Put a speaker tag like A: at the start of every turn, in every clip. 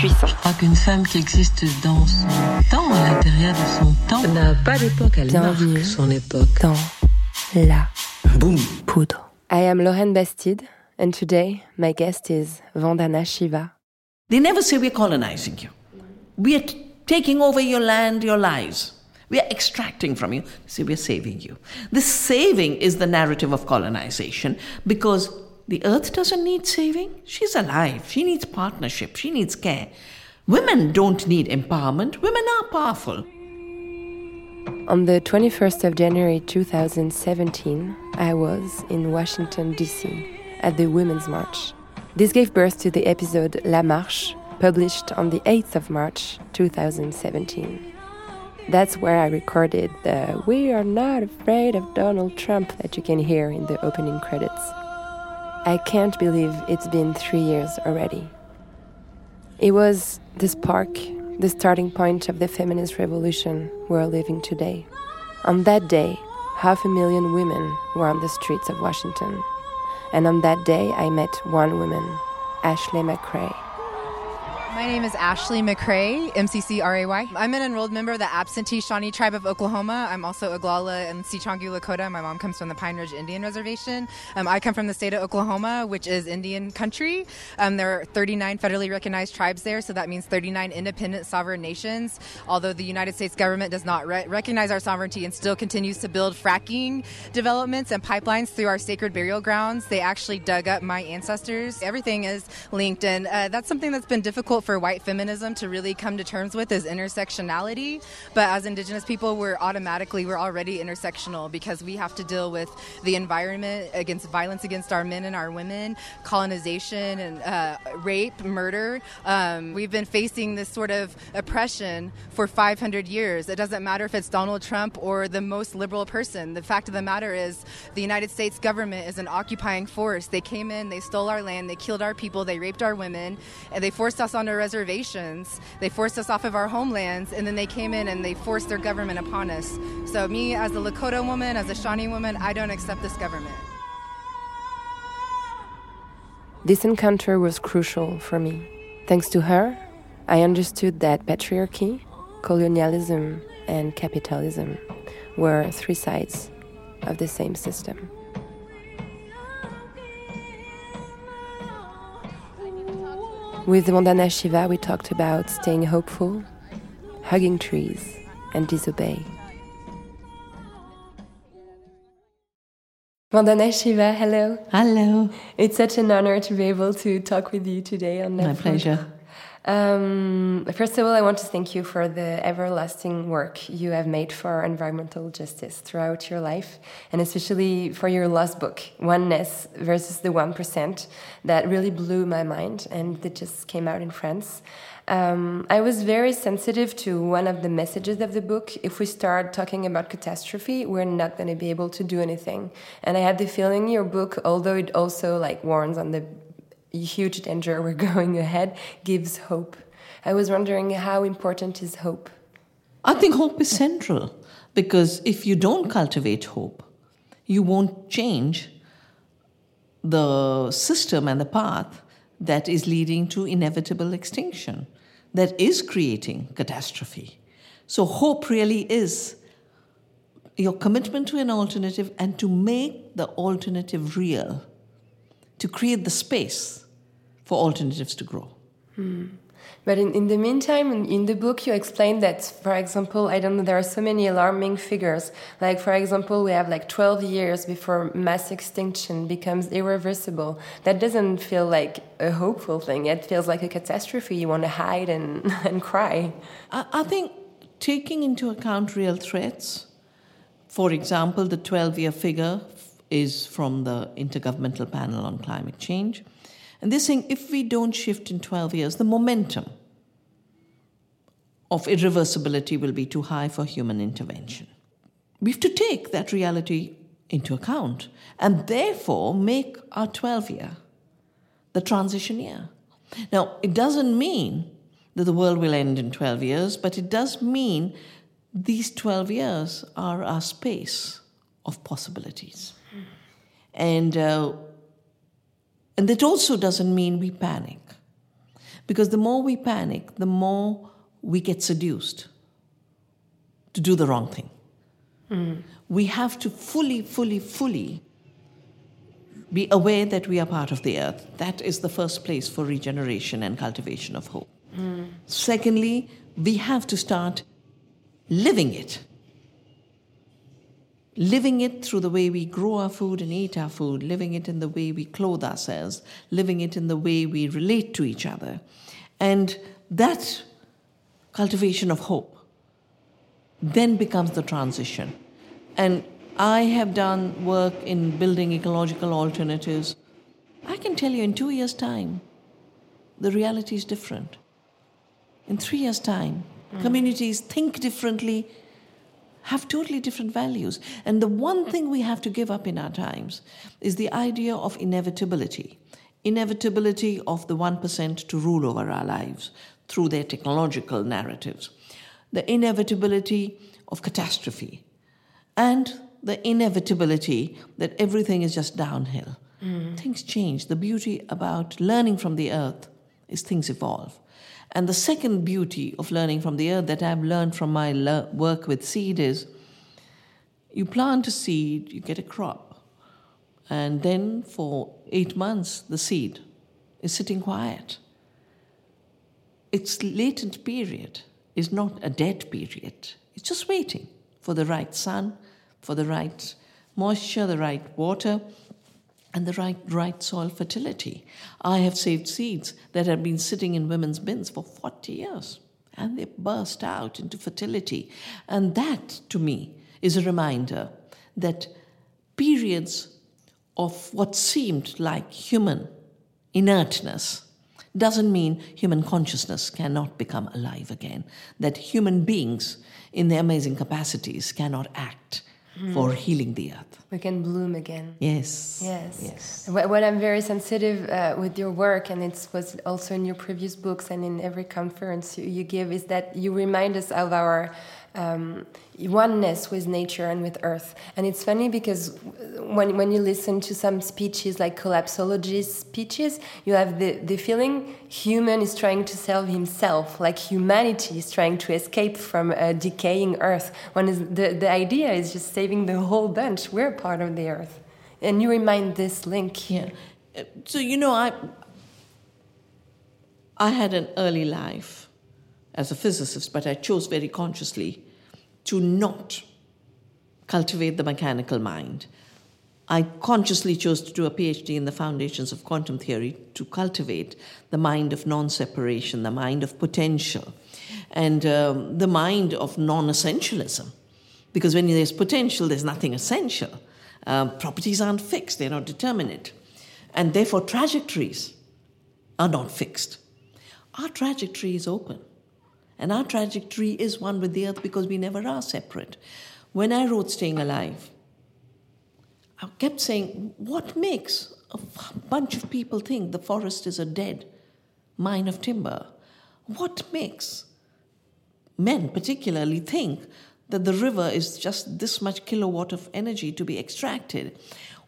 A: puissantes.
B: Je crois qu'une femme qui existe dans son temps, à l'intérieur de son temps, n'a pas d'époque, elle
A: Bienvenue.
B: marque son époque.
A: Dans la
C: Boum
A: poudre. I am Lauren Bastide, and today my guest is Vandana Shiva.
D: They never say we're colonizing you. We are taking over your land, your lives. We are extracting from you. They say we're saving you. This saving is the narrative of colonization because the earth doesn't need saving. She's alive. She needs partnership. She needs care. Women don't need empowerment. Women are powerful.
A: On the 21st of January 2017, I was in Washington, D.C. at the Women's March. This gave birth to the episode La Marche, published on the 8th of March 2017. That's where I recorded the We Are Not Afraid of Donald Trump that you can hear in the opening credits. I can't believe it's been three years already. It was the spark, the starting point of the feminist revolution we're living today. On that day, half a million women were on the streets of Washington. And on that day, I met one woman, Ashley McCray.
E: My name is Ashley McCray, M-C-C-R-A-Y. I'm an enrolled member of the absentee Shawnee tribe of Oklahoma. I'm also Oglala and Sicangu Lakota. My mom comes from the Pine Ridge Indian Reservation. Um, I come from the state of Oklahoma, which is Indian country. Um, there are 39 federally recognized tribes there, so that means 39 independent sovereign nations. Although the United States government does not re- recognize our sovereignty and still continues to build fracking developments and pipelines through our sacred burial grounds, they actually dug up my ancestors. Everything is linked, and uh, that's something that's been difficult for white feminism to really come to terms with is intersectionality. But as Indigenous people, we're automatically we're already intersectional because we have to deal with the environment against violence against our men and our women, colonization and uh, rape, murder. Um, we've been facing this sort of oppression for 500 years. It doesn't matter if it's Donald Trump or the most liberal person. The fact of the matter is, the United States government is an occupying force. They came in, they stole our land, they killed our people, they raped our women, and they forced us onto reservations. They forced us off of our homelands, and then they came in and they forced their government upon us. So, me as a Lakota woman, as a Shawnee woman, I don't accept this government.
A: This encounter was crucial for me. Thanks to her, I understood that patriarchy, colonialism, and capitalism were three sides of the same system. With Vandana Shiva, we talked about staying hopeful, hugging trees, and disobey. Vandana Shiva, hello.
D: Hello.
A: It's such an honor to be able to talk with you today on
D: My pleasure.
A: Um, first of all, I want to thank you for the everlasting work you have made for environmental justice throughout your life, and especially for your last book, Oneness versus the 1%, that really blew my mind and that just came out in France. Um, I was very sensitive to one of the messages of the book. If we start talking about catastrophe, we're not going to be able to do anything. And I had the feeling your book, although it also like warns on the huge danger we're going ahead, gives hope. I was wondering how important is hope?
D: I think hope is central because if you don't cultivate hope, you won't change the system and the path that is leading to inevitable extinction, that is creating catastrophe. So, hope really is your commitment to an alternative and to make the alternative real, to create the space for alternatives to grow. Hmm.
A: But in, in the meantime, in, in the book, you explain that, for example, I don't know, there are so many alarming figures. Like, for example, we have like 12 years before mass extinction becomes irreversible. That doesn't feel like a hopeful thing. It feels like a catastrophe. You want to hide and, and cry.
D: I, I think taking into account real threats, for example, the 12 year figure is from the Intergovernmental Panel on Climate Change. And they're saying if we don't shift in 12 years, the momentum of irreversibility will be too high for human intervention. We have to take that reality into account and therefore make our 12 year the transition year. Now, it doesn't mean that the world will end in 12 years, but it does mean these 12 years are our space of possibilities. And, uh, and that also doesn't mean we panic. Because the more we panic, the more we get seduced to do the wrong thing. Mm. We have to fully, fully, fully be aware that we are part of the earth. That is the first place for regeneration and cultivation of hope. Mm. Secondly, we have to start living it. Living it through the way we grow our food and eat our food, living it in the way we clothe ourselves, living it in the way we relate to each other. And that cultivation of hope then becomes the transition. And I have done work in building ecological alternatives. I can tell you in two years' time, the reality is different. In three years' time, mm. communities think differently, have totally different values. And the one thing we have to give up in our times is the idea of inevitability inevitability of the 1% to rule over our lives through their technological narratives, the inevitability of catastrophe, and the inevitability that everything is just downhill. Mm. Things change. The beauty about learning from the earth is things evolve. And the second beauty of learning from the earth that I've learned from my le- work with seed is you plant a seed, you get a crop. And then for eight months, the seed is sitting quiet. Its latent period is not a dead period, it's just waiting for the right sun, for the right moisture, the right water, and the right, right soil fertility. I have saved seeds that have been sitting in women's bins for 40 years, and they burst out into fertility. And that, to me, is a reminder that periods of what seemed like human inertness doesn't mean human consciousness cannot become alive again, that human beings in their amazing capacities cannot act mm. for healing the earth.
A: We can bloom again.
D: Yes.
A: Yes. Yes. When I'm very sensitive uh, with your work, and it was also in your previous books and in every conference you, you give, is that you remind us of our um, oneness with nature and with earth. And it's funny because when, when you listen to some speeches like collapsology speeches, you have the, the feeling human is trying to save himself, like humanity is trying to escape from a decaying earth. When the, the idea is just saving the whole bunch. We're part of the earth. And you remind this link.
D: Yeah. So, you know, I, I had an early life as a physicist, but I chose very consciously to not cultivate the mechanical mind. I consciously chose to do a PhD in the foundations of quantum theory to cultivate the mind of non separation, the mind of potential, and um, the mind of non essentialism. Because when there's potential, there's nothing essential. Um, properties aren't fixed, they're not determinate. And therefore, trajectories are not fixed. Our trajectory is open. And our trajectory is one with the earth because we never are separate. When I wrote Staying Alive, I kept saying, what makes a bunch of people think the forest is a dead mine of timber? What makes men, particularly, think that the river is just this much kilowatt of energy to be extracted?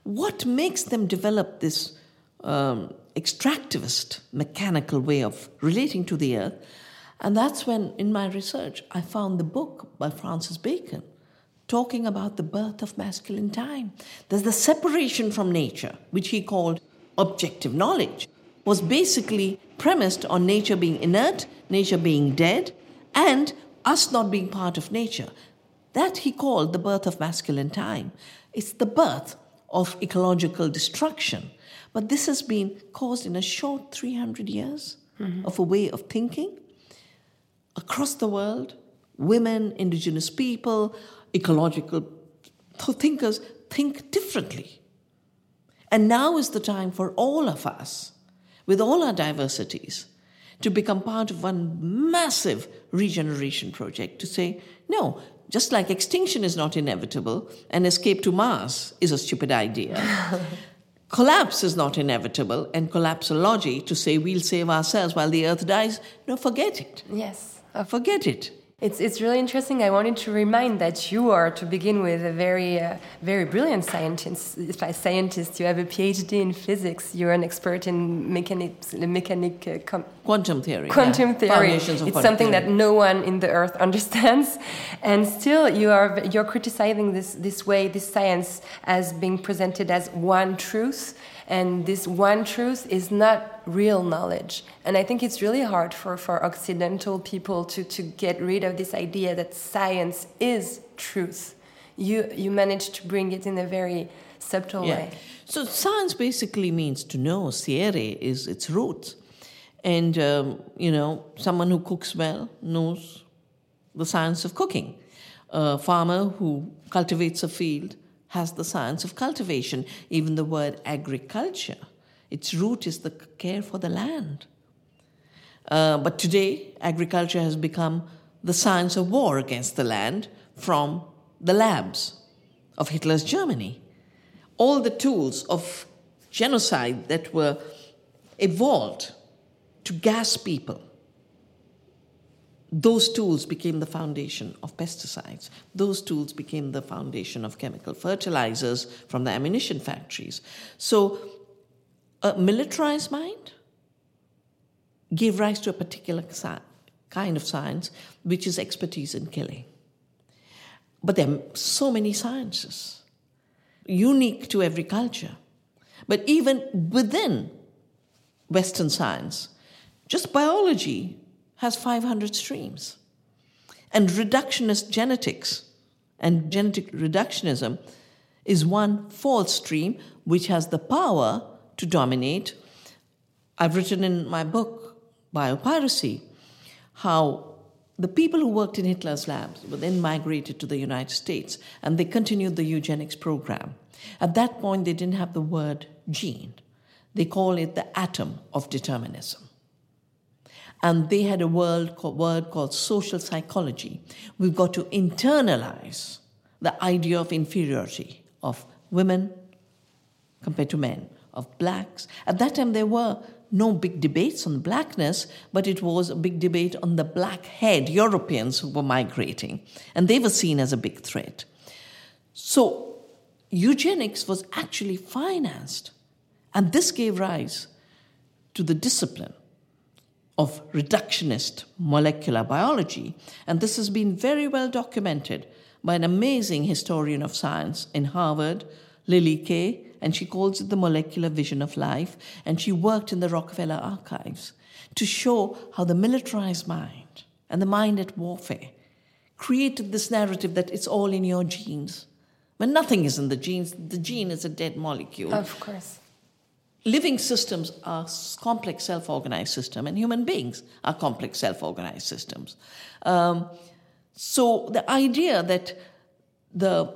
D: What makes them develop this um, extractivist, mechanical way of relating to the earth and that's when, in my research, I found the book by Francis Bacon talking about the birth of masculine time. There's the separation from nature, which he called objective knowledge, was basically premised on nature being inert, nature being dead, and us not being part of nature. That he called the birth of masculine time. It's the birth of ecological destruction. But this has been caused in a short 300 years mm-hmm. of a way of thinking across the world, women, indigenous people, ecological thinkers think differently. And now is the time for all of us, with all our diversities, to become part of one massive regeneration project to say, no, just like extinction is not inevitable, and escape to Mars is a stupid idea. collapse is not inevitable, and collapsology to say we'll save ourselves while the earth dies, no, forget it.
A: Yes.
D: Forget it.
A: It's, it's really interesting. I wanted to remind that you are, to begin with, a very, uh, very brilliant scientist. Scientist, you have a PhD in physics. You're an expert in mechanics, mechanic, uh,
D: quantum theory.
A: Quantum
D: yeah.
A: theory. It's something theory. that no one in the earth understands, and still you are you're criticizing this this way, this science, as being presented as one truth and this one truth is not real knowledge. And I think it's really hard for, for Occidental people to, to get rid of this idea that science is truth. You, you managed to bring it in a very subtle
D: yeah.
A: way.
D: So, science basically means to know. Scire is its root. And, um, you know, someone who cooks well knows the science of cooking. A farmer who cultivates a field has the science of cultivation, even the word agriculture. Its root is the care for the land. Uh, but today, agriculture has become the science of war against the land from the labs of Hitler's Germany. All the tools of genocide that were evolved to gas people those tools became the foundation of pesticides. Those tools became the foundation of chemical fertilizers from the ammunition factories. So, a militarized mind gave rise to a particular kind of science, which is expertise in killing. But there are so many sciences, unique to every culture. But even within Western science, just biology has 500 streams. And reductionist genetics and genetic reductionism is one false stream which has the power to dominate. I've written in my book, Biopiracy, how the people who worked in Hitler's labs were then migrated to the United States and they continued the eugenics program. At that point, they didn't have the word gene, they call it the atom of determinism and they had a word called, word called social psychology. We've got to internalize the idea of inferiority of women compared to men, of blacks. At that time, there were no big debates on blackness, but it was a big debate on the black head Europeans who were migrating, and they were seen as a big threat. So, eugenics was actually financed, and this gave rise to the discipline of reductionist molecular biology, and this has been very well documented by an amazing historian of science in Harvard, Lily Kay, and she calls it the molecular vision of life, and she worked in the Rockefeller archives to show how the militarized mind and the mind at warfare created this narrative that it's all in your genes. When nothing is in the genes, the gene is a dead molecule.
A: Of course
D: living systems are complex self-organized systems and human beings are complex self-organized systems. Um, so the idea that the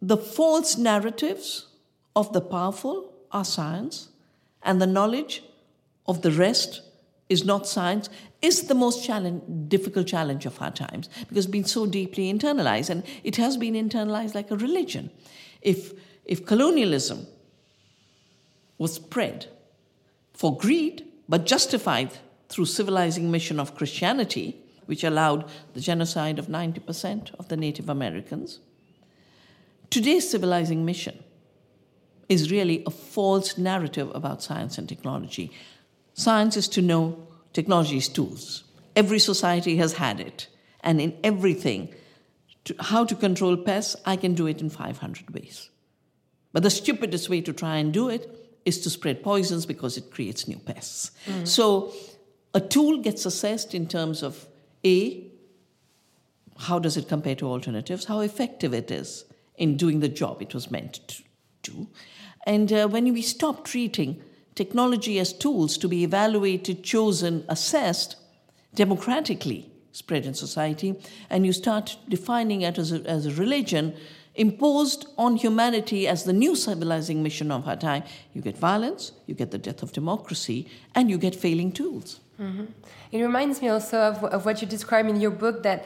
D: the false narratives of the powerful are science and the knowledge of the rest is not science is the most challenge, difficult challenge of our times because it's been so deeply internalized and it has been internalized like a religion. If if colonialism was spread for greed, but justified through civilizing mission of Christianity, which allowed the genocide of 90% of the Native Americans. Today's civilizing mission is really a false narrative about science and technology. Science is to know, technology is tools. Every society has had it. And in everything, to, how to control pests, I can do it in 500 ways. But the stupidest way to try and do it is to spread poisons because it creates new pests. Mm. So a tool gets assessed in terms of A, how does it compare to alternatives, how effective it is in doing the job it was meant to do. And uh, when we stop treating technology as tools to be evaluated, chosen, assessed democratically spread in society, and you start defining it as a, as a religion, imposed on humanity as the new civilizing mission of our time, you get violence, you get the death of democracy, and you get failing tools.
A: Mm-hmm. It reminds me also of, of what you describe in your book that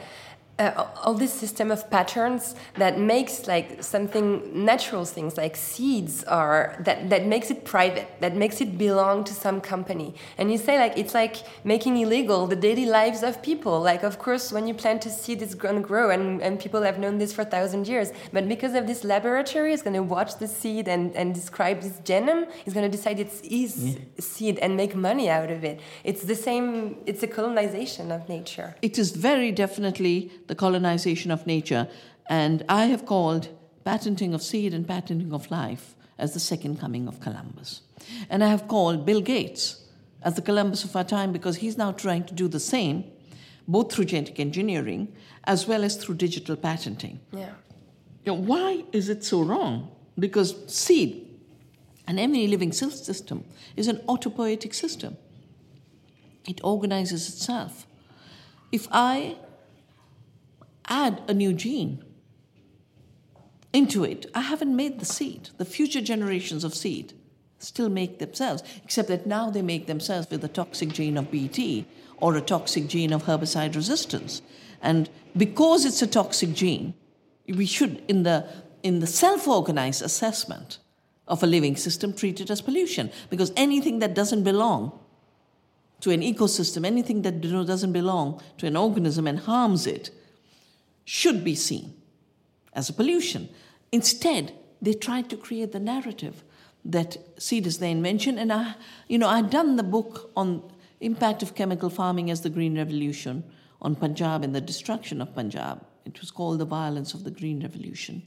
A: uh, all this system of patterns that makes like something natural things like seeds are that that makes it private that makes it belong to some company. And you say like it's like making illegal the daily lives of people. Like of course when you plant a seed it's going to grow and, and people have known this for a thousand years. But because of this laboratory it's going to watch the seed and, and describe this genome it's going to decide it's his yeah. seed and make money out of it. It's the same it's a colonization of nature.
D: It is very definitely the colonization of nature, and I have called patenting of seed and patenting of life as the second coming of Columbus. And I have called Bill Gates as the Columbus of our time because he's now trying to do the same, both through genetic engineering as well as through digital patenting.
A: Yeah.
D: You know, why is it so wrong? Because seed and any living system is an autopoietic system. It organizes itself. If I add a new gene into it, I haven't made the seed. The future generations of seed still make themselves, except that now they make themselves with a toxic gene of Bt or a toxic gene of herbicide resistance. And because it's a toxic gene, we should, in the, in the self organized assessment of a living system, treat it as pollution. Because anything that doesn't belong to an ecosystem, anything that doesn't belong to an organism and harms it, should be seen as a pollution. Instead, they tried to create the narrative that seed is the invention. And I, you know, I'd done the book on impact of chemical farming as the Green Revolution on Punjab and the destruction of Punjab. It was called the violence of the Green Revolution.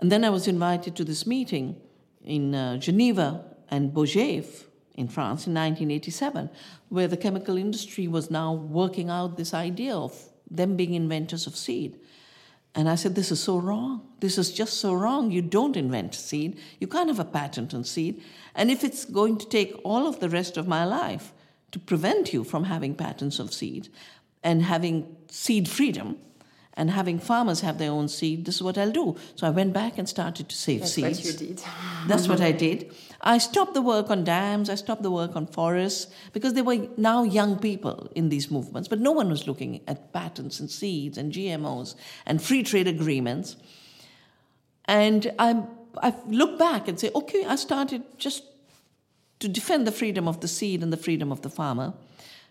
D: And then I was invited to this meeting in uh, Geneva and Bogève in France in 1987, where the chemical industry was now working out this idea of them being inventors of seed. And I said, This is so wrong. This is just so wrong. You don't invent seed. You can't have a patent on seed. And if it's going to take all of the rest of my life to prevent you from having patents of seed and having seed freedom, and having farmers have their own seed, this is what I'll do. So I went back and started to save
A: That's
D: seeds.
A: That's what you did.
D: That's what I did. I stopped the work on dams, I stopped the work on forests, because there were now young people in these movements, but no one was looking at patents and seeds and GMOs and free trade agreements. And I, I look back and say, okay, I started just to defend the freedom of the seed and the freedom of the farmer.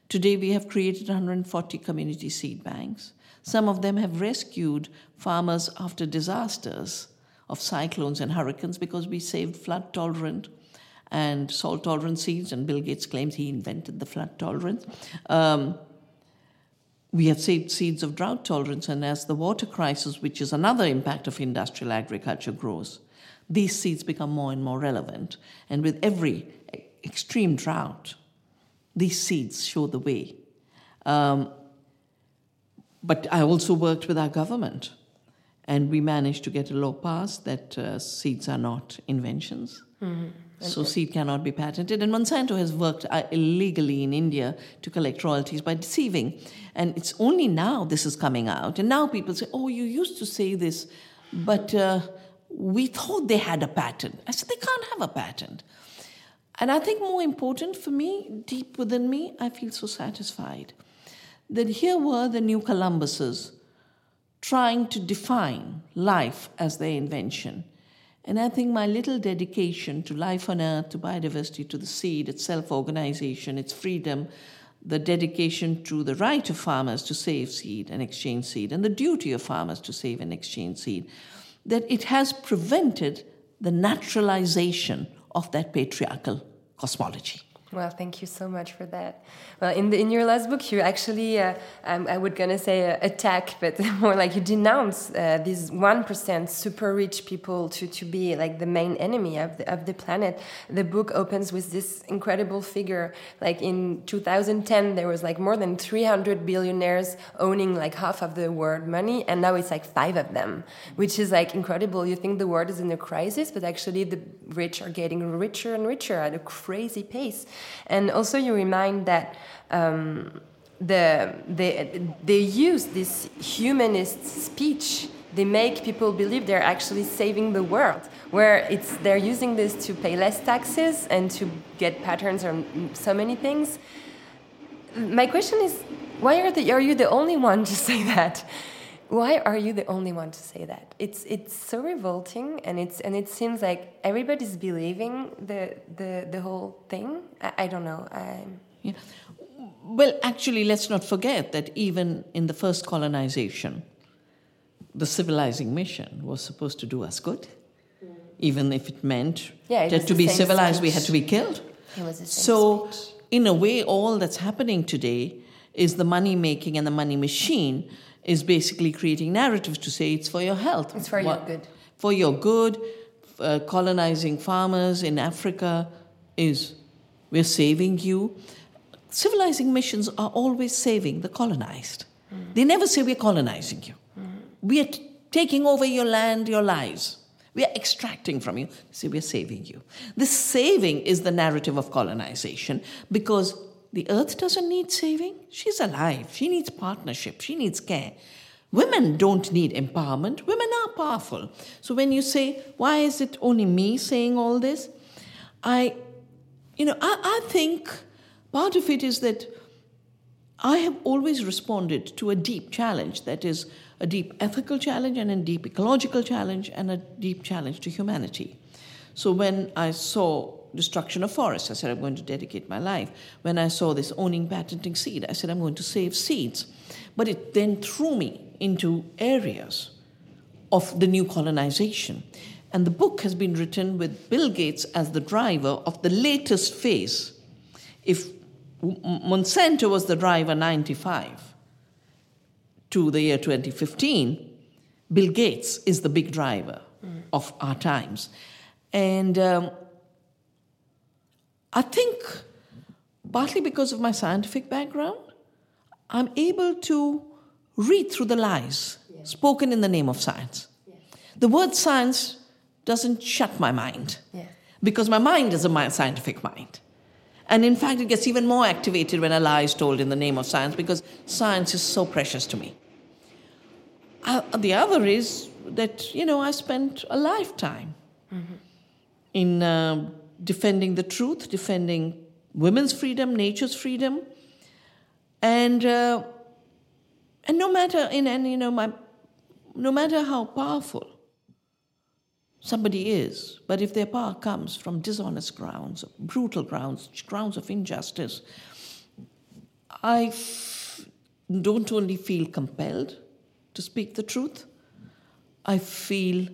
D: Today we have created 140 community seed banks. Some of them have rescued farmers after disasters of cyclones and hurricanes because we saved flood tolerant and salt tolerant seeds, and Bill Gates claims he invented the flood tolerance. Um, we have saved seeds of drought tolerance, and as the water crisis, which is another impact of industrial agriculture, grows, these seeds become more and more relevant. And with every extreme drought, these seeds show the way. Um, but I also worked with our government, and we managed to get a law passed that uh, seeds are not inventions. Mm-hmm. So seed cannot be patented. And Monsanto has worked uh, illegally in India to collect royalties by deceiving. And it's only now this is coming out. And now people say, oh, you used to say this, but uh, we thought they had a patent. I said, they can't have a patent. And I think more important for me, deep within me, I feel so satisfied that here were the new Columbuses trying to define life as their invention. And I think my little dedication to life on earth, to biodiversity, to the seed, its self organization, its freedom, the dedication to the right of farmers to save seed and exchange seed, and the duty of farmers to save and exchange seed, that it has prevented the naturalization of that patriarchal cosmology.
A: Well, thank you so much for that. Well, in the, in your last book, you actually, uh, um, I would gonna say uh, attack, but more like you denounce uh, these one percent super rich people to, to be like the main enemy of the, of the planet. The book opens with this incredible figure. Like in 2010, there was like more than 300 billionaires owning like half of the world money, and now it's like five of them, which is like incredible. You think the world is in a crisis, but actually the rich are getting richer and richer at a crazy pace. And also, you remind that um, the, they, they use this humanist speech. They make people believe they're actually saving the world, where it's they're using this to pay less taxes and to get patterns on so many things. My question is, why are the are you the only one to say that? Why are you the only one to say that? It's it's so revolting, and it's and it seems like everybody's believing the the the whole thing. I, I don't know. I,
D: Yeah. Well, actually, let's not forget that even in the first colonization, the civilizing mission was supposed to do us good, mm. even if it meant
A: Yeah, it
D: that to be civilized we had to be killed.
A: It was
D: so,
A: speech.
D: in a way, all that's happening today is the money making and the money machine is basically creating narratives to say it's for your health.
A: It's for your good.
D: For your good. Uh, colonizing farmers in Africa is we're saving you. Civilizing missions are always saving the colonized. They never say we're colonizing you. We are t- taking over your land, your lives. We are extracting from you. They say we're saving you. This saving is the narrative of colonization because the earth doesn't need saving. She's alive. She needs partnership. She needs care. Women don't need empowerment. Women are powerful. So when you say, why is it only me saying all this? I, you know, I, I think part of it is that I have always responded to a deep challenge that is a deep ethical challenge and a deep ecological challenge and a deep challenge to humanity. So when I saw destruction of forests, I said I'm going to dedicate my life. When I saw this owning patenting seed, I said I'm going to save seeds. But it then threw me into areas of the new colonization. And the book has been written with Bill Gates as the driver of the latest phase. If Monsanto was the driver 95 to the year 2015, Bill Gates is the big driver of our times. And um, I think, partly because of my scientific background, I'm able to read through the lies spoken in the name of science. The word science doesn't shut my mind
A: Yeah.
D: because my mind is a scientific mind. And in fact, it gets even more activated when a lie is told in the name of science because science is so precious to me. Uh, the other is that, you know, I spent a lifetime in uh, defending the truth, defending women's freedom, nature's freedom, and uh, and no matter in and you know my, no matter how powerful somebody is, but if their power comes from dishonest grounds, brutal grounds, grounds of injustice, I f- don't only feel compelled to speak the truth, I feel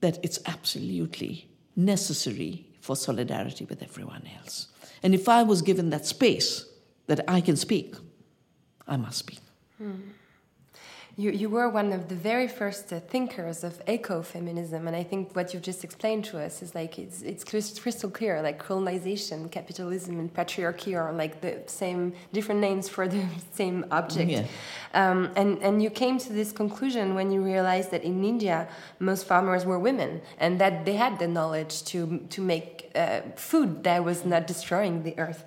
D: that it's absolutely necessary for solidarity with everyone else. And if I was given that space that I can speak, I must speak. Hmm.
A: You, you were one of the very first uh, thinkers of ecofeminism, and I think what you've just explained to us is like it's it's crystal clear. Like colonization, capitalism, and patriarchy are like the same different names for the same object.
D: Yeah.
A: Um, and and you came to this conclusion when you realized that in India most farmers were women, and that they had the knowledge to to make uh, food that was not destroying the earth.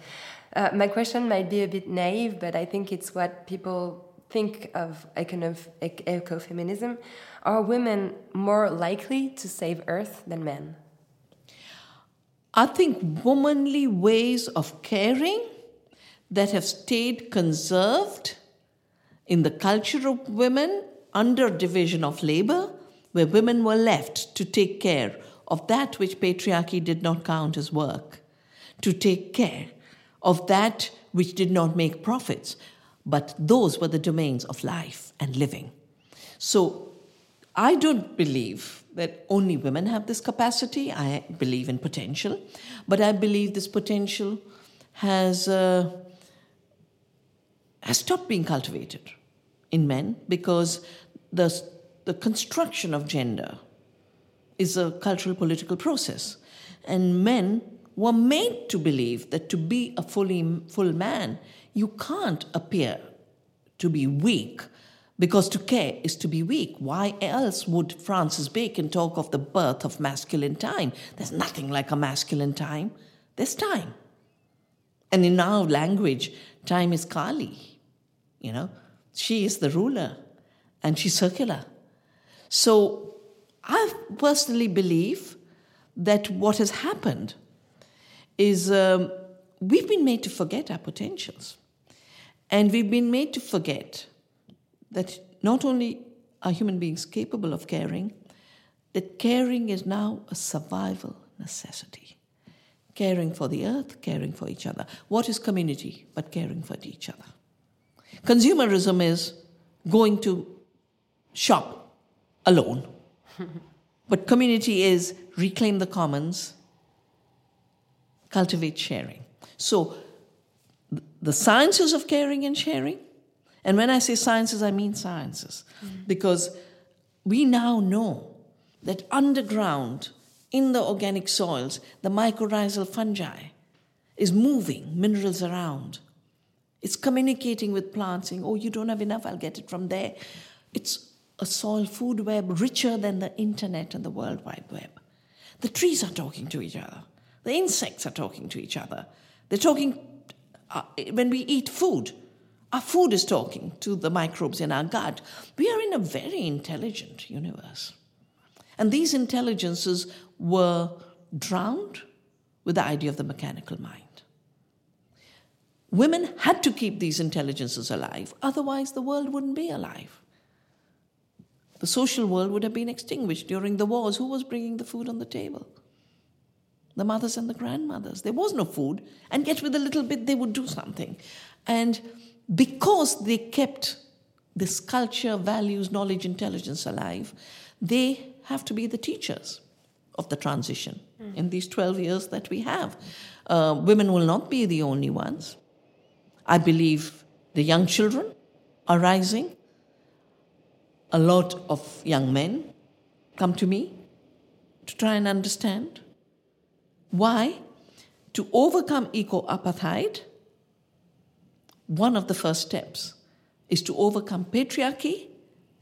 A: Uh, my question might be a bit naive, but I think it's what people think of ecofeminism. Are women more likely to save Earth than men?
D: I think womanly ways of caring that have stayed conserved in the culture of women under division of labor, where women were left to take care of that which patriarchy did not count as work, to take care of that which did not make profits, but those were the domains of life and living. So I don't believe that only women have this capacity. I believe in potential, but I believe this potential has uh, has stopped being cultivated in men because the the construction of gender is a cultural political process, and men were made to believe that to be a fully full man, you can't appear to be weak because to care is to be weak. Why else would Francis Bacon talk of the birth of masculine time? There's nothing like a masculine time. There's time. And in our language, time is Kali. You know, she is the ruler and she's circular. So I personally believe that what has happened is um, we've been made to forget our potentials. And we've been made to forget that not only are human beings capable of caring, that caring is now a survival necessity. Caring for the earth, caring for each other. What is community but caring for each other? Consumerism is going to shop alone. but community is reclaim the commons, cultivate sharing. So, the sciences of caring and sharing, and when I say sciences, I mean sciences, mm. because we now know that underground in the organic soils, the mycorrhizal fungi is moving minerals around. It's communicating with plants, saying, Oh, you don't have enough, I'll get it from there. It's a soil food web richer than the internet and the World Wide Web. The trees are talking to each other, the insects are talking to each other. They're talking uh, when we eat food. Our food is talking to the microbes in our gut. We are in a very intelligent universe. And these intelligences were drowned with the idea of the mechanical mind. Women had to keep these intelligences alive, otherwise, the world wouldn't be alive. The social world would have been extinguished during the wars. Who was bringing the food on the table? The mothers and the grandmothers. There was no food, and yet, with a little bit, they would do something. And because they kept this culture, values, knowledge, intelligence alive, they have to be the teachers of the transition mm. in these 12 years that we have. Uh, women will not be the only ones. I believe the young children are rising. A lot of young men come to me to try and understand why. To overcome eco apartheid, one of the first steps is to overcome patriarchy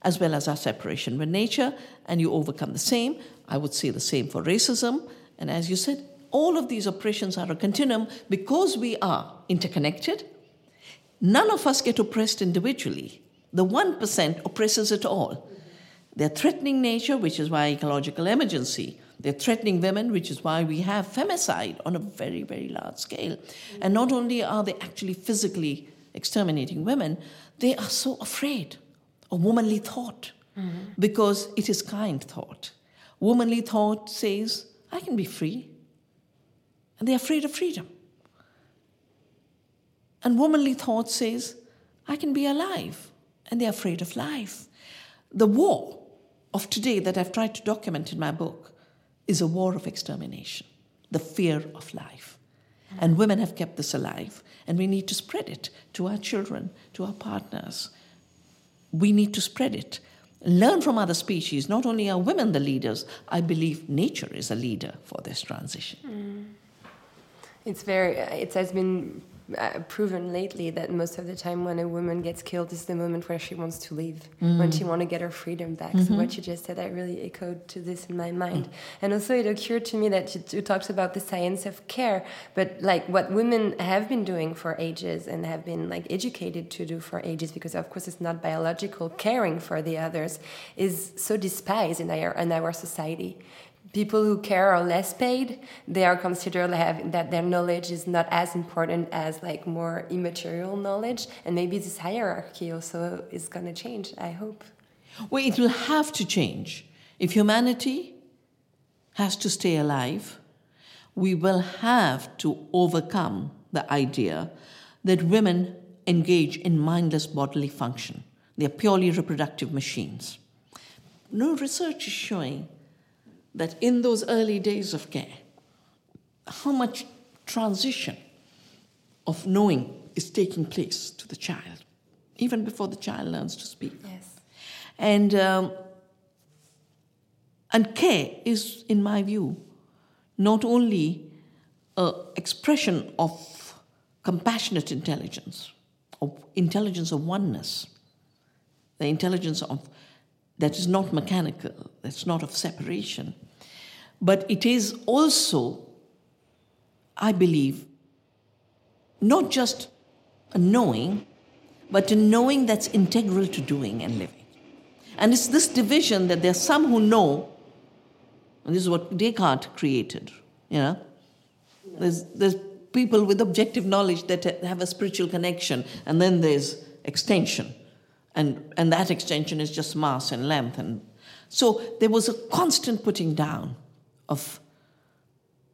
D: as well as our separation with nature, and you overcome the same. I would say the same for racism. And as you said, all of these oppressions are a continuum because we are interconnected. None of us get oppressed individually. The 1% oppresses it all. They're threatening nature, which is why ecological emergency. They're threatening women, which is why we have femicide on a very, very large scale. And not only are they actually physically exterminating women, they are so afraid of womanly thought mm-hmm. because it is kind thought. Womanly thought says, I can be free. And they're afraid of freedom. And womanly thought says, I can be alive. And they're afraid of life. The war of today that I've tried to document in my book is a war of extermination, the fear of life. And women have kept this alive, and we need to spread it to our children, to our partners, we need to spread it. Learn from other species. Not only are women the leaders, I believe nature is a leader for this transition. Mm.
A: It's very, it has been uh, proven lately that most of the time when a woman gets killed is the moment where she wants to leave, mm. when she wants to get her freedom back. Mm-hmm. So what you just said, I really echoed to this in my mind. Mm. And also it occurred to me that you, you talked about the science of care, but like what women have been doing for ages and have been like educated to do for ages, because of course it's not biological, caring for the others is so despised in our, in our society people who care are less paid they are considered have, that their knowledge is not as important as like more immaterial knowledge and maybe this hierarchy also is going to change i hope.
D: Well it will have to change. If humanity has to stay alive we will have to overcome the idea that women engage in mindless bodily function. They are purely reproductive machines. No research is showing that in those early days of care, how much transition of knowing is taking place to the child, even before the child learns to speak.
A: Yes.
D: And, um, and care is, in my view, not only an expression of compassionate intelligence, of intelligence of oneness, the intelligence of that is not mechanical, that's not of separation. But it is also, I believe, not just a knowing, but a knowing that's integral to doing and living. And it's this division that there are some who know, and this is what Descartes created, you know. There's, there's people with objective knowledge that have a spiritual connection, and then there's extension, and and that extension is just mass and length, and so there was a constant putting down of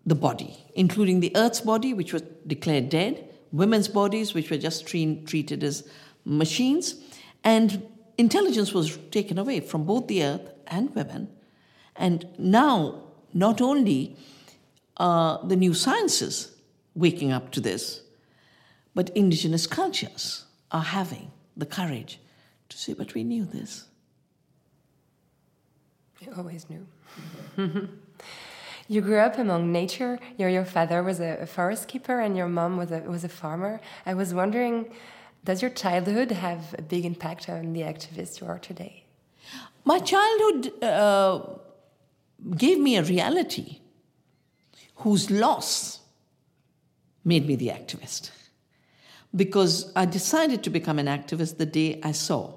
D: the body, including the earth's body, which was declared dead, women's bodies, which were just tre- treated as machines, and intelligence was taken away from both the earth and women. And now, not only are the new sciences waking up to this, but indigenous cultures are having the courage to see, but we knew this.
A: You always knew. you grew up among nature. Your, your father was a, a forest keeper and your mom was a, was a farmer. I was wondering, does your childhood have a big impact on the activist you are today?
D: My childhood uh, gave me a reality whose loss made me the activist. Because I decided to become an activist the day I saw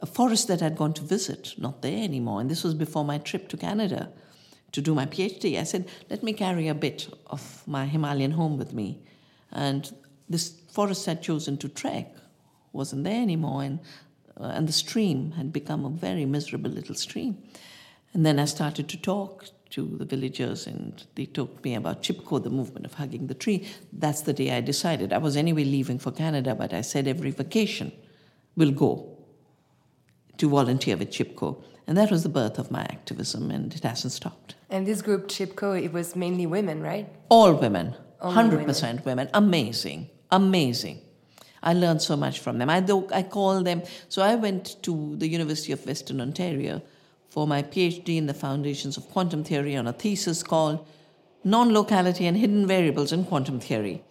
D: a forest that I'd gone to visit, not there anymore. And this was before my trip to Canada to do my PhD. I said, let me carry a bit of my Himalayan home with me. And this forest I'd chosen to trek wasn't there anymore. And, uh, and the stream had become a very miserable little stream. And then I started to talk to the villagers and they told me about Chipko, the movement of hugging the tree. That's the day I decided. I was anyway leaving for Canada, but I said every vacation we'll go to volunteer with Chipko. And that was the birth of my activism, and it hasn't stopped.
A: And this group, Chipko, it was mainly women, right?
D: All women, Only 100% women. women. Amazing, amazing. I learned so much from them. I, I call them, so I went to the University of Western Ontario for my PhD in the foundations of quantum theory on a thesis called Non Locality and Hidden Variables in Quantum Theory.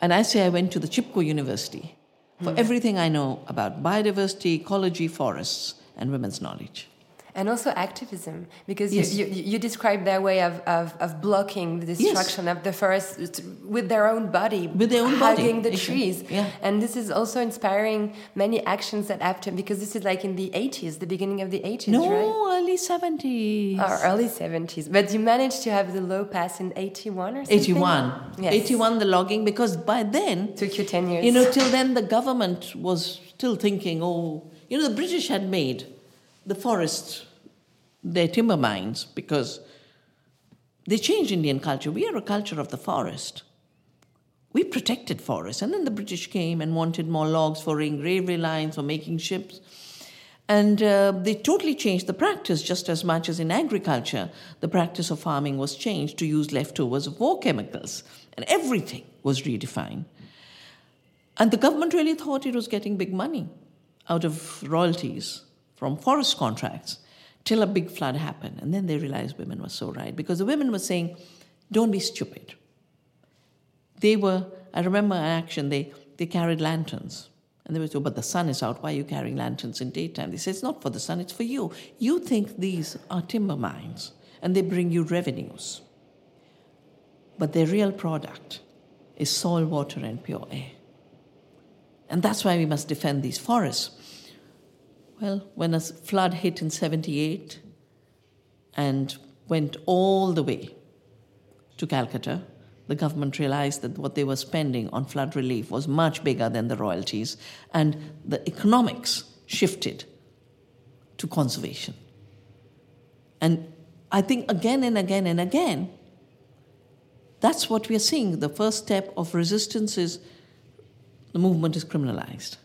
D: And I say I went to the Chipko University for mm. everything I know about biodiversity, ecology, forests, and women's knowledge
A: and also activism because yes. you, you, you, describe their way of, of, of blocking the destruction yes. of the forest with their own body
D: with their own
A: hugging
D: body.
A: the trees yeah. and this is also inspiring many actions that happen because this is like in the 80s the beginning of the 80s
D: no,
A: right
D: early 70s
A: or early 70s but you managed to have the law pass in 81 or something
D: 81 yes. 81 the logging because by then
A: took you 10 years
D: you know till then the government was still thinking oh you know the british had made the forest their timber mines because they changed Indian culture. We are a culture of the forest. We protected forests. And then the British came and wanted more logs for railway lines, for making ships. And uh, they totally changed the practice, just as much as in agriculture, the practice of farming was changed to use leftovers of war chemicals. And everything was redefined. And the government really thought it was getting big money out of royalties from forest contracts till a big flood happened. And then they realized women were so right because the women were saying, don't be stupid. They were, I remember an action, they, they carried lanterns. And they were told, oh, but the sun is out. Why are you carrying lanterns in daytime? They said, it's not for the sun, it's for you. You think these are timber mines and they bring you revenues. But their real product is soil, water, and pure air. And that's why we must defend these forests. Well, when a flood hit in 78 and went all the way to Calcutta, the government realized that what they were spending on flood relief was much bigger than the royalties, and the economics shifted to conservation. And I think again and again and again, that's what we are seeing. The first step of resistance is the movement is criminalized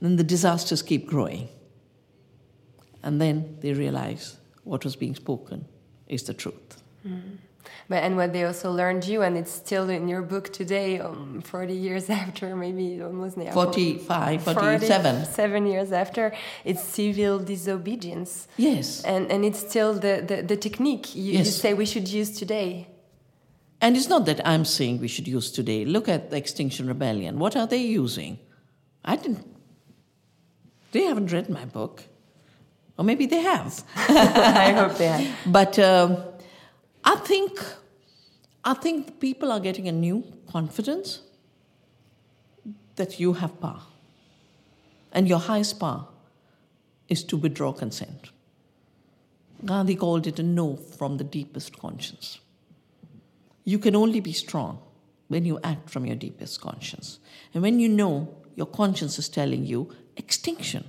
D: then the disasters keep growing. And then they realize what was being spoken is the truth.
A: Mm. But, and what they also learned you, and it's still in your book today, um, 40 years after, maybe almost now.
D: 45, 47.
A: Seven years after, it's civil disobedience.
D: Yes.
A: And, and it's still the, the, the technique you, yes. you say we should use today.
D: And it's not that I'm saying we should use today. Look at the Extinction Rebellion. What are they using? I didn't they haven't read my book. Or maybe they have.
A: I hope they have.
D: But uh, I think I think people are getting a new confidence that you have power. And your highest power is to withdraw consent. Gandhi called it a no from the deepest conscience. you can only be strong when you act from your deepest conscience. And when you know your conscience is telling you extinction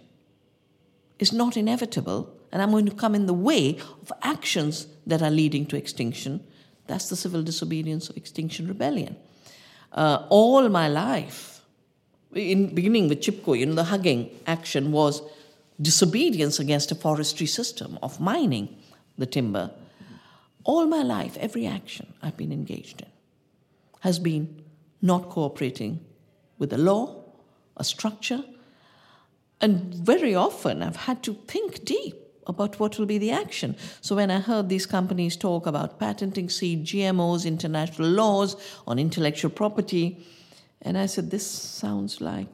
D: is not inevitable, and I'm going to come in the way of actions that are leading to extinction, that's the civil disobedience of Extinction Rebellion. Uh, all my life, in beginning with Chipko, you know, the hugging action was disobedience against a forestry system of mining the timber. All my life, every action I've been engaged in has been not cooperating with the law, a structure, and very often I've had to think deep about what will be the action. So when I heard these companies talk about patenting seed, GMOs, international laws on intellectual property, and I said, this sounds like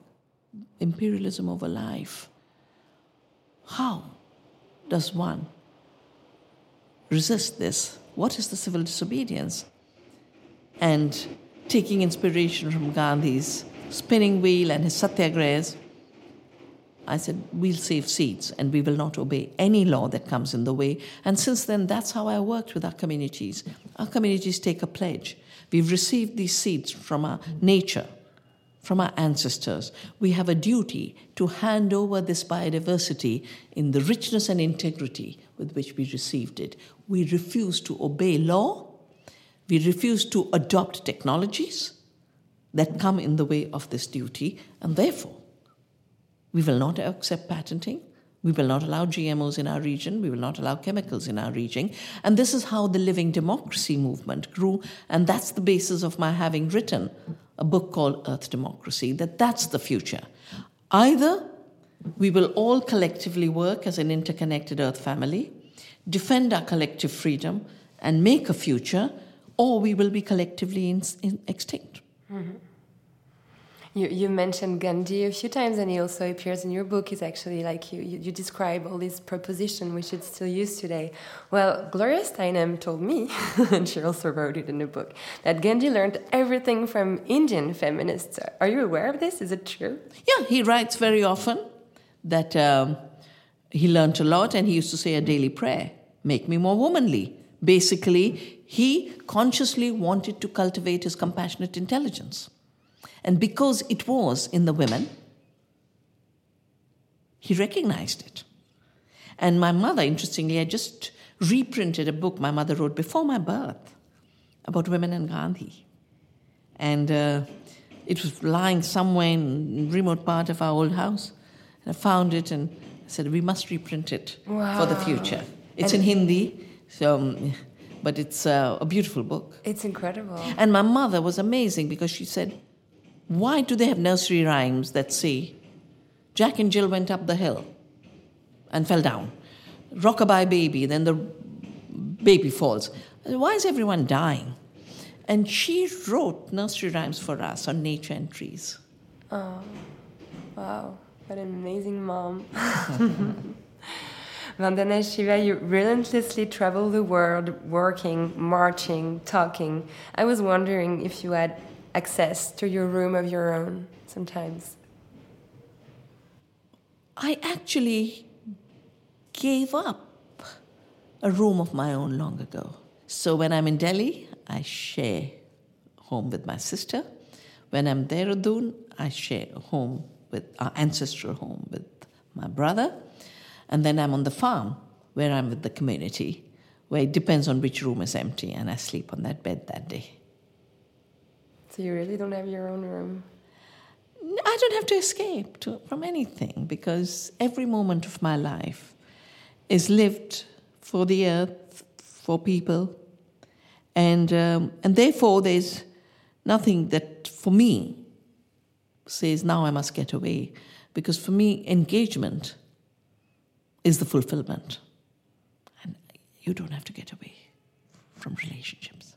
D: imperialism over life. How does one resist this? What is the civil disobedience? And taking inspiration from Gandhi's spinning wheel and his satyagrahas, I said, we'll save seeds and we will not obey any law that comes in the way. And since then, that's how I worked with our communities. Our communities take a pledge. We've received these seeds from our nature, from our ancestors. We have a duty to hand over this biodiversity in the richness and integrity with which we received it. We refuse to obey law. We refuse to adopt technologies that come in the way of this duty, and therefore, we will not accept patenting. We will not allow GMOs in our region. We will not allow chemicals in our region. And this is how the living democracy movement grew. And that's the basis of my having written a book called Earth Democracy, that that's the future. Either we will all collectively work as an interconnected Earth family, defend our collective freedom, and make a future, or we will be collectively in, in extinct. Mm-hmm.
A: You, you mentioned Gandhi a few times, and he also appears in your book. He's actually like you, you, you describe all these propositions we should still use today. Well, Gloria Steinem told me, and she also wrote it in the book, that Gandhi learned everything from Indian feminists. Are you aware of this? Is it true?
D: Yeah, he writes very often that um, he learned a lot, and he used to say a daily prayer make me more womanly. Basically, he consciously wanted to cultivate his compassionate intelligence. And because it was in the women, he recognized it. And my mother, interestingly, I just reprinted a book my mother wrote before my birth about women and Gandhi. And uh, it was lying somewhere in a remote part of our old house. And I found it and I said, we must reprint it wow. for the future. It's and in Hindi, so, um, but it's uh, a beautiful book.
A: It's incredible.
D: And my mother was amazing because she said, why do they have nursery rhymes that say, Jack and Jill went up the hill and fell down? Rockabye baby, then the baby falls. Why is everyone dying? And she wrote nursery rhymes for us on nature and trees.
A: Oh, wow. What an amazing mom. Vandana Shiva, you relentlessly travel the world, working, marching, talking. I was wondering if you had access to your room of your own sometimes?
D: I actually gave up a room of my own long ago. So when I'm in Delhi, I share home with my sister. When I'm Dehradun, I share home with our ancestral home with my brother. And then I'm on the farm where I'm with the community, where it depends on which room is empty, and I sleep on that bed that day.
A: So you really don't have your own room?
D: I don't have to escape to, from anything because every moment of my life is lived for the earth, for people, and um, and therefore there's nothing that for me says now I must get away, because for me engagement is the fulfillment, and you don't have to get away from relationships.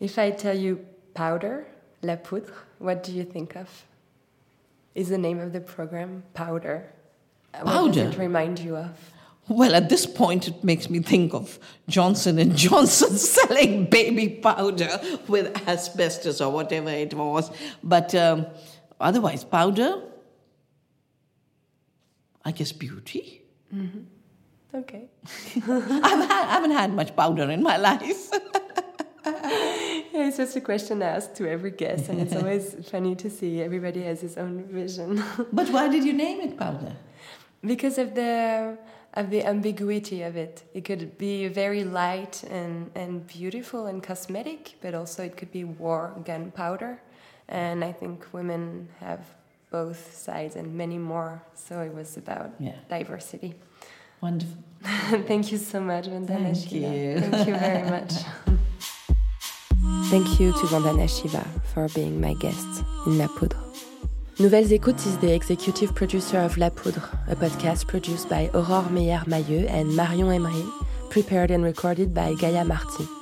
A: If I tell you powder, la poudre, what do you think of? Is the name of the program powder?
D: Powder. What
A: does it remind you of?
D: Well, at this point, it makes me think of Johnson and Johnson selling baby powder with asbestos or whatever it was. But um, otherwise, powder. I guess beauty.
A: Mm-hmm. Okay.
D: I've had, I haven't had much powder in my life.
A: It's just a question asked to every guest, and it's always funny to see everybody has his own vision.
D: but why did you name it powder?
A: Because of the of the ambiguity of it. It could be very light and, and beautiful and cosmetic, but also it could be war gunpowder. And I think women have both sides and many more. So it was about yeah. diversity.
D: Wonderful.
A: Thank you so much, Vandana
D: Thank you.
A: Thank you very much. Thank you to Vandana Shiva for being my guest in La Poudre. Nouvelles Écoutes is the executive producer of La Poudre, a podcast produced by Aurore Meyer-Mailleux and Marion Emery, prepared and recorded by Gaia Marty.